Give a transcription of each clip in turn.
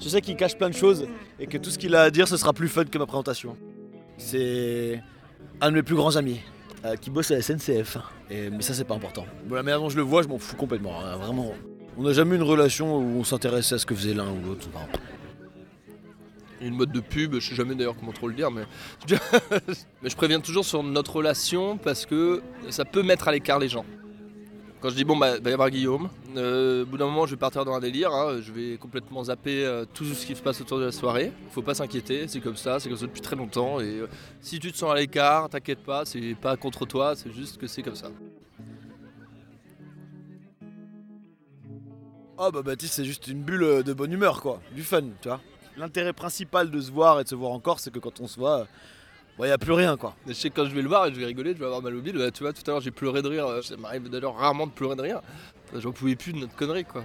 Je sais qu'il cache plein de choses et que tout ce qu'il a à dire, ce sera plus fun que ma présentation. C'est un de mes plus grands amis euh, qui bosse à la SNCF. Mais ça, c'est pas important. Bon, la manière dont je le vois, je m'en fous complètement. hein, vraiment. On n'a jamais eu une relation où on s'intéressait à ce que faisait l'un ou l'autre. Une mode de pub, je sais jamais d'ailleurs comment trop le dire, mais je préviens toujours sur notre relation parce que ça peut mettre à l'écart les gens. Quand je dis bon bah va y avoir Guillaume, euh, au bout d'un moment je vais partir dans un délire, hein, je vais complètement zapper euh, tout ce qui se passe autour de la soirée. Faut pas s'inquiéter, c'est comme ça, c'est comme ça depuis très longtemps et euh, si tu te sens à l'écart, t'inquiète pas, c'est pas contre toi, c'est juste que c'est comme ça. Oh bah Baptiste c'est juste une bulle de bonne humeur quoi, du fun, tu vois. L'intérêt principal de se voir et de se voir encore c'est que quand on se voit, il n'y a plus rien quoi. Mais je sais que quand je vais le voir et je vais rigoler, je vais avoir mal au bide, bah, tu vois tout à l'heure j'ai pleuré de rire, euh, ça m'arrive d'ailleurs rarement de pleurer de rire, j'en pouvais plus de notre connerie quoi.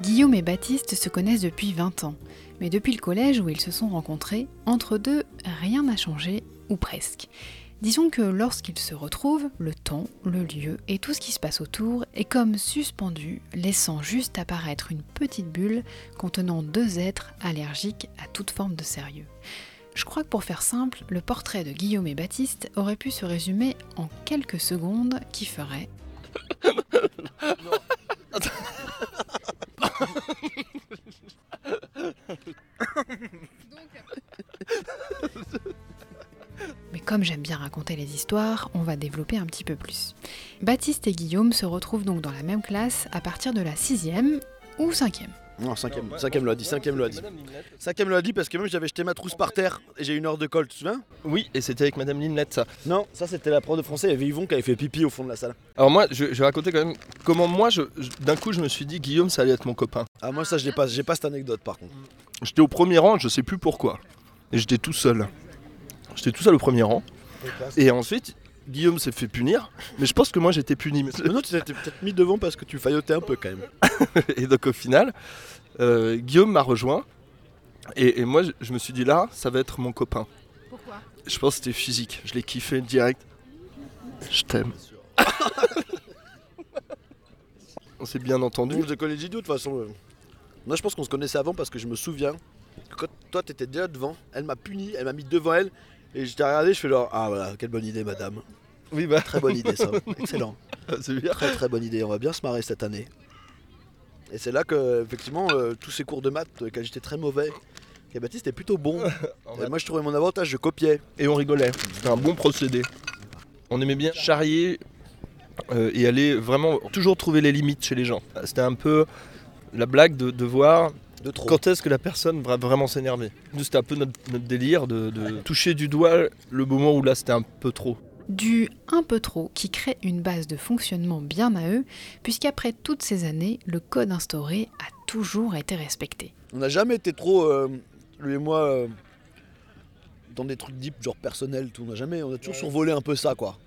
Guillaume et Baptiste se connaissent depuis 20 ans, mais depuis le collège où ils se sont rencontrés, entre deux, rien n'a changé, ou presque. Disons que lorsqu'ils se retrouvent, le temps, le lieu et tout ce qui se passe autour est comme suspendu, laissant juste apparaître une petite bulle contenant deux êtres allergiques à toute forme de sérieux. Je crois que pour faire simple, le portrait de Guillaume et Baptiste aurait pu se résumer en quelques secondes qui feraient comme j'aime bien raconter les histoires, on va développer un petit peu plus. Baptiste et Guillaume se retrouvent donc dans la même classe à partir de la sixième ou cinquième. Non, cinquième, cinquième l'a dit, cinquième l'a dit. Cinquième l'a dit parce que même j'avais jeté ma trousse par terre et j'ai une heure de colle, tu te souviens? Oui, et c'était avec Madame Linette ça. Non, ça c'était la prof de français, il y avait Yvon qui avait fait pipi au fond de la salle. Alors moi, je, je vais raconter quand même comment moi, je, je- d'un coup, je me suis dit Guillaume, ça allait être mon copain. Ah moi ça j'ai pas, j'ai pas cette anecdote par contre. J'étais au premier rang, je sais plus pourquoi. Et j'étais tout seul. J'étais tout seul au premier rang. Et ensuite, Guillaume s'est fait punir. Mais je pense que moi, j'étais puni. Mais- non, tu t'es peut-être mis devant parce que tu faillotais un peu quand même. Et donc au final, euh, Guillaume m'a rejoint. Et, et moi, je, je me suis dit là, ça va être mon copain. Pourquoi? Je pense que c'était physique. Je l'ai kiffé direct. Je t'aime. On s'est bien entendu. Idiot de toute façon. euh. Moi je pense qu'on se connaissait avant parce que je me souviens que quand toi t'étais déjà devant, elle m'a puni, elle m'a mis devant elle et je t'ai regardé, je fais genre ah voilà, quelle bonne idée madame. Oui, bah, Très bonne idée ça, excellent. c'est bien. Très très bonne idée, on va bien se marrer cette année. Et c'est là que effectivement euh, tous ces cours de maths euh, quand j'étais très mauvais, et Baptiste était plutôt bon. Et moi je trouvais mon avantage, je copiais. Et on rigolait. C'était un bon procédé. On aimait bien charrier euh, et aller vraiment toujours trouver les limites chez les gens. C'était un peu la blague de, de voir De trop. quand est-ce que la personne va vraiment s'énerver. Nous, c'était un peu notre, notre délire de, de toucher du doigt le moment où là c'était un peu trop. Du un peu trop qui crée une base de fonctionnement bien à eux, puisqu'après toutes ces années, le code instauré a toujours été respecté. On n'a jamais été trop, euh, lui et moi, euh, dans des trucs deep, genre personnels, tout. On n'a jamais, on a toujours survolé un peu ça, quoi.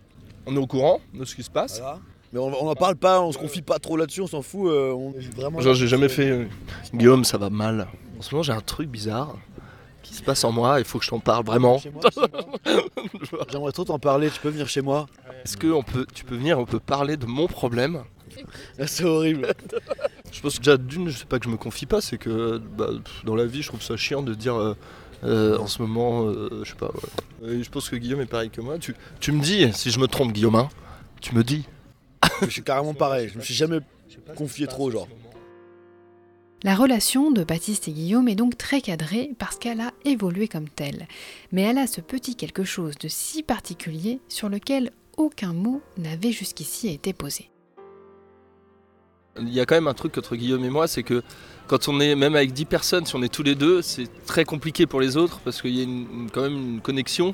On est au courant de ce qui se passe. Voilà. Mais on n'en parle pas, on se confie pas trop là-dessus, on s'en fout. euh, on vraiment. Genre j'ai jamais fait euh, Guillaume ça va mal. En ce moment j'ai un truc bizarre qui se passe en moi, il faut que je t'en parle vraiment. J'aimerais trop t'en parler, tu peux venir chez moi. Est-ce que on peut, tu peux venir, on peut parler de mon problème? Ah, C'est horrible. Je pense que déjà d'une, je sais pas que je me confie pas, c'est que bah, dans la vie, je trouve ça chiant de dire euh, euh, en ce moment, euh, je sais pas. ouais. Je pense que Guillaume est pareil que moi. Tu, tu me dis, si je me trompe, Guillaume, hein, tu me dis. je suis carrément pareil, je me suis jamais confié trop, genre. La relation de Baptiste et Guillaume est donc très cadrée parce qu'elle a évolué comme telle. Mais elle a ce petit quelque chose de si particulier sur lequel aucun mot n'avait jusqu'ici été posé. Il y a quand même un truc entre Guillaume et moi, c'est que quand on est même avec 10 personnes, si on est tous les deux, c'est très compliqué pour les autres parce qu'il y a une- quand même une connexion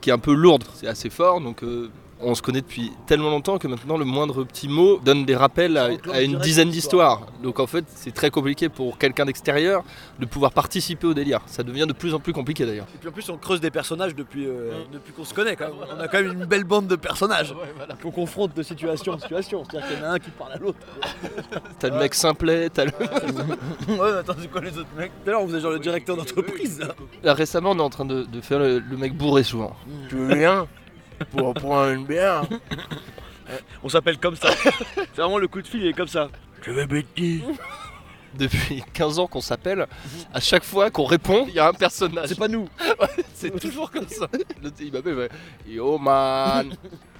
qui est un peu lourde. C'est assez fort, donc euh, on se connaît depuis tellement longtemps que maintenant le moindre petit mot donne des rappels à, une dizaine d'histoires. Donc en fait, c'est très compliqué pour quelqu'un d'extérieur de pouvoir participer au délire. Ça devient de plus en plus compliqué d'ailleurs. Et puis en plus, on creuse des personnages depuis, euh, depuis qu'on se connaît quand même. On a quand même une belle bande de personnages qu'on confronte de situation en situation. C'est-à-dire qu'il y en a un qui parle à l'autre. T'as le mec simplet, t'as le... ouais, mais attends, c'est quoi les autres mecs Tout à l'heure, on faisait genre le directeur d'entreprise. là. Là, récemment, on est en train de, de faire le, le mec bourré souvent. Mm. Tu veux rien pour prendre une bière On s'appelle comme ça. C'est vraiment le coup de fil, il est comme ça. Je vais Betty. Depuis 15 ans qu'on s'appelle, à chaque fois qu'on répond, il y a un personnage. C'est pas nous. C'est toujours comme ça. Le il m'appelle, ouais. Yo man,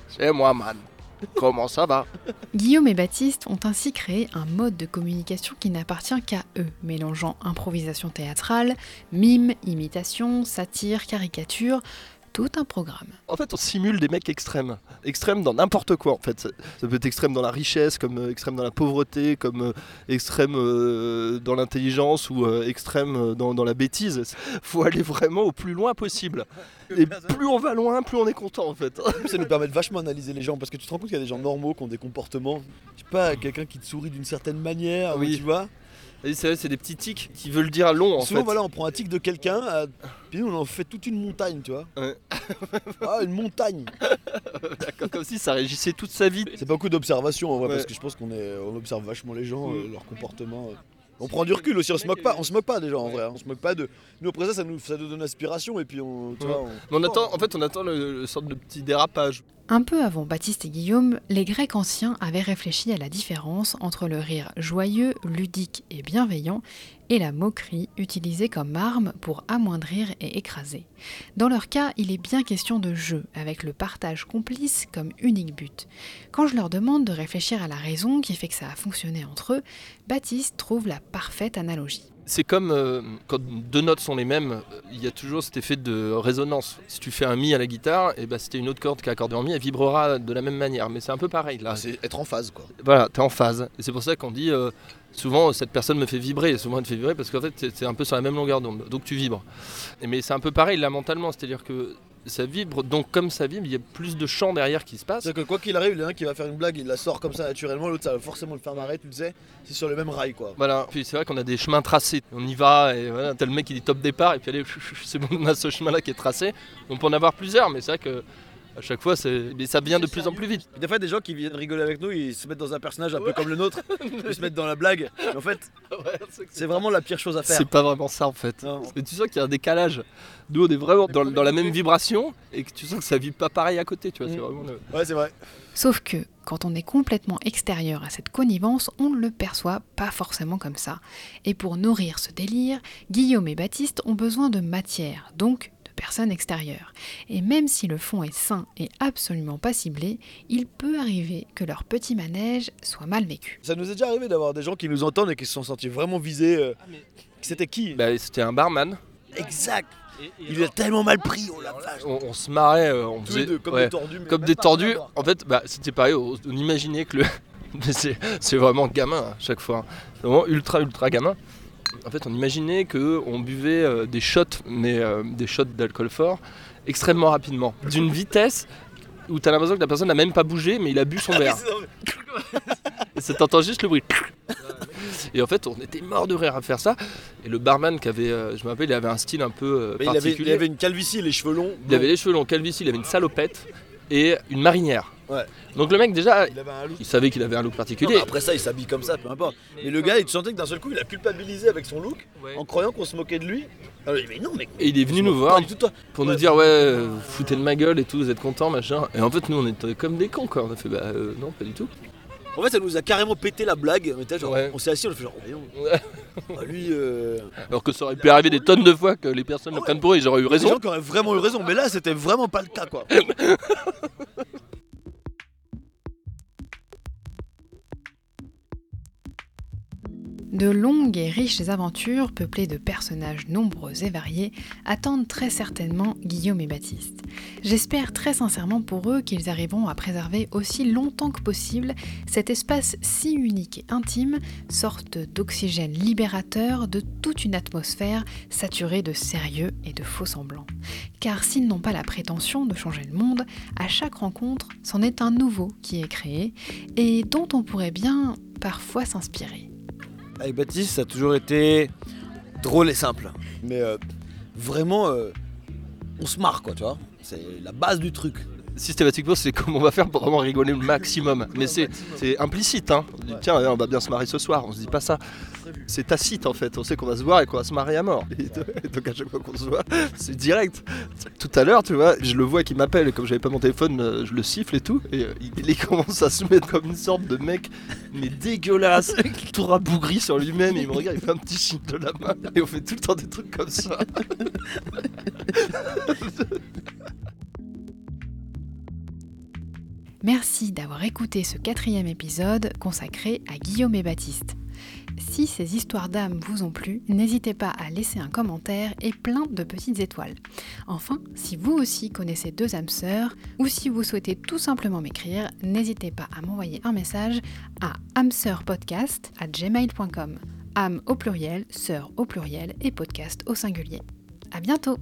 c'est moi man. Comment ça va? Guillaume et Baptiste ont ainsi créé un mode de communication qui n'appartient qu'à eux, mélangeant improvisation théâtrale, mime, imitation, satire, caricature, tout un programme. En fait, on simule des mecs extrêmes. Extrêmes dans n'importe quoi, en fait. Ça, ça peut être extrême dans la richesse, comme euh, extrême dans la pauvreté, comme euh, extrême euh, dans l'intelligence ou extrême dans, dans la bêtise. faut aller vraiment au plus loin possible. Et plus on va loin, plus on est content, en fait. Ça nous permet de vachement analyser les gens parce que tu te rends compte qu'il y a des gens normaux qui ont des comportements. Je sais pas, quelqu'un qui te sourit d'une certaine manière, Oui. tu vois. C'est des petits tics qui veulent dire long, en Souvent, fait. voilà, on prend un tic de quelqu'un, euh, puis nous on en fait toute une montagne, tu vois. Ouais. ah, une montagne. D'accord, Comme si ça régissait toute sa vie. C'est beaucoup d'observation en vrai, Ouais. parce que je pense qu'on est, on observe vachement les gens, euh, leur comportement. euh. On prend du recul aussi, on se moque pas, on se moque pas des gens en vrai, hein. on se moque pas de. Nous après ça, ça nous, ça nous donne inspiration et puis on, tu Ouais. vois, on- Mais on attend, en fait, on attend le, le sorte de petit dérapage. Un peu avant Baptiste et Guillaume, les Grecs anciens avaient réfléchi à la différence entre le rire joyeux, ludique et bienveillant et la moquerie utilisée comme arme pour amoindrir et écraser. Dans leur cas, il est bien question de jeu, avec le partage complice comme unique but. Quand je leur demande de réfléchir à la raison qui fait que ça a fonctionné entre eux, Baptiste trouve la parfaite analogie. C'est comme euh, quand deux notes sont les mêmes, euh, il y a toujours cet effet de résonance. Si tu fais un mi à la guitare, et ben si t'as une autre corde qui est accordée en mi, elle vibrera de la même manière. Mais c'est un peu pareil là. C'est être en phase quoi. Voilà, t'es en phase. Et c'est pour ça qu'on dit euh, souvent cette personne me fait vibrer. Et souvent elle te fait vibrer parce qu'en fait c'est- c'est un peu sur la même longueur d'onde. Donc tu vibres. Et mais c'est un peu pareil là mentalement, c'est-à-dire que ça vibre. Donc comme ça vibre, il y a plus de champ derrière qui se passe. C'est-à-dire que quoi qu'il arrive, il y en a un qui va faire une blague, il la sort comme ça naturellement, l'autre ça va forcément le faire marrer, tu le sais, c'est sur le même rail quoi. Voilà, puis c'est vrai qu'on a des chemins tracés. On y va et voilà, t'as le mec qui dit top départ et puis allez, c'est bon, on a ce chemin-là qui est tracé. On peut en avoir plusieurs, mais c'est vrai que à chaque fois, c'est, mais ça vient de plus en plus vite. Des fois, des gens qui viennent rigoler avec nous, ils se mettent dans un personnage un peu comme le nôtre, ils se mettent dans la blague. En fait, c'est vraiment la pire chose à faire. C'est pas vraiment ça en fait. Non. Mais tu sens qu'il y a un décalage. Nous, on est vraiment dans, dans la même vibration et que tu sens que ça vibre pas pareil à côté. Tu vois, c'est Mm. vraiment le- Ouais, c'est vrai. Sauf que, quand on est complètement extérieur à cette connivence, on ne le perçoit pas forcément comme ça. Et pour nourrir ce délire, Guillaume et Baptiste ont besoin de matière, donc de personnes extérieures. Et même si le fond est sain et absolument pas ciblé, il peut arriver que leur petit manège soit mal vécu. Ça nous est déjà arrivé d'avoir des gens qui nous entendent et qui se sont sentis vraiment visés. euh, C'était qui Bah, c'était un barman. Exact Il est tellement mal pris, on l'a vache On, on se marrait, euh, on Tous faisait les deux, comme ouais, des tordus. mais comme des tordus. En fait, bah, c'était pareil. On, on imaginait que le. C'est, c'est vraiment gamin à chaque fois. C'est vraiment ultra ultra gamin. En fait, on imaginait que on buvait euh, des shots, mais euh, des shots d'alcool fort, extrêmement rapidement, d'une vitesse où t'as l'impression que la personne n'a même pas bougé, mais il a bu son verre. Et ça t'entend juste le bruit. Et en fait, on était mort de rire à faire ça. Et le barman qui avait, euh, je me rappelle, il avait un style un peu Mais il avait, particulier. il avait une calvitie, les cheveux longs. Il avait les cheveux longs, calvitie, il avait une salopette et une marinière. Ouais. Donc le mec déjà, Il avait un look. il savait qu'il avait un look particulier. après ça, il s'habille comme ça, peu importe. Mais le gars, il sentait que d'un seul coup, il a culpabilisé avec son look en croyant qu'on se moquait de lui. Alors, dit, mais non, mais. Et il est venu nous voir tout pour nous dire ouais, vous foutez de ma gueule et tout, vous êtes contents, machin. Et en fait nous on était comme des cons quoi. On a fait bah euh, non pas du tout. En fait, ça nous a carrément pété la blague. On, était genre, Ouais. on s'est assis, on a fait genre. Ouais. Ah, lui, euh... Alors que ça aurait pu arriver des tonnes de fois que les personnes le Ouais. prennent pour eux, ils auraient eu raison. gens qui auraient vraiment eu raison, mais là, c'était vraiment pas le cas, quoi. De longues et riches aventures, peuplées de personnages nombreux et variés, attendent très certainement Guillaume et Baptiste. J'espère très sincèrement pour eux qu'ils arriveront à préserver aussi longtemps que possible cet espace si unique et intime, sorte d'oxygène libérateur de toute une atmosphère saturée de sérieux et de faux semblants. Car s'ils n'ont pas la prétention de changer le monde, à chaque rencontre, c'en est un nouveau qui est créé et dont on pourrait bien parfois s'inspirer. Avec Baptiste, ça a toujours été drôle et simple. Mais euh, vraiment, euh, on se marre, quoi, tu vois. C'est la base du truc. Systématiquement, c'est comment on va faire pour vraiment rigoler le maximum. Mais c'est c'est implicite. Hein. On dit, Tiens, on va bien se marier ce soir. On se dit pas ça. C'est tacite en fait. On sait qu'on va se voir et qu'on va se marier à mort. Et donc à chaque fois qu'on se voit, c'est direct. Tout à l'heure, tu vois, je le vois qui m'appelle. Comme j'avais pas mon téléphone, euh, je le siffle et tout. Et euh, il, commence à se mettre comme une sorte de mec, mais dégueulasse, tout rabougri sur lui-même. Et il me regarde, il fait un petit signe de la main. Et on fait tout le temps des trucs comme ça. Merci d'avoir écouté ce quatrième épisode consacré à Guillaume et Baptiste. Si ces histoires d'âme vous ont plu, n'hésitez pas à laisser un commentaire et plein de petites étoiles. Enfin, si vous aussi connaissez deux âmes sœurs, ou si vous souhaitez tout simplement m'écrire, n'hésitez pas à m'envoyer un message à âmeseurpodcast à gmail.com. âme au pluriel, sœur au pluriel et podcast au singulier. À bientôt!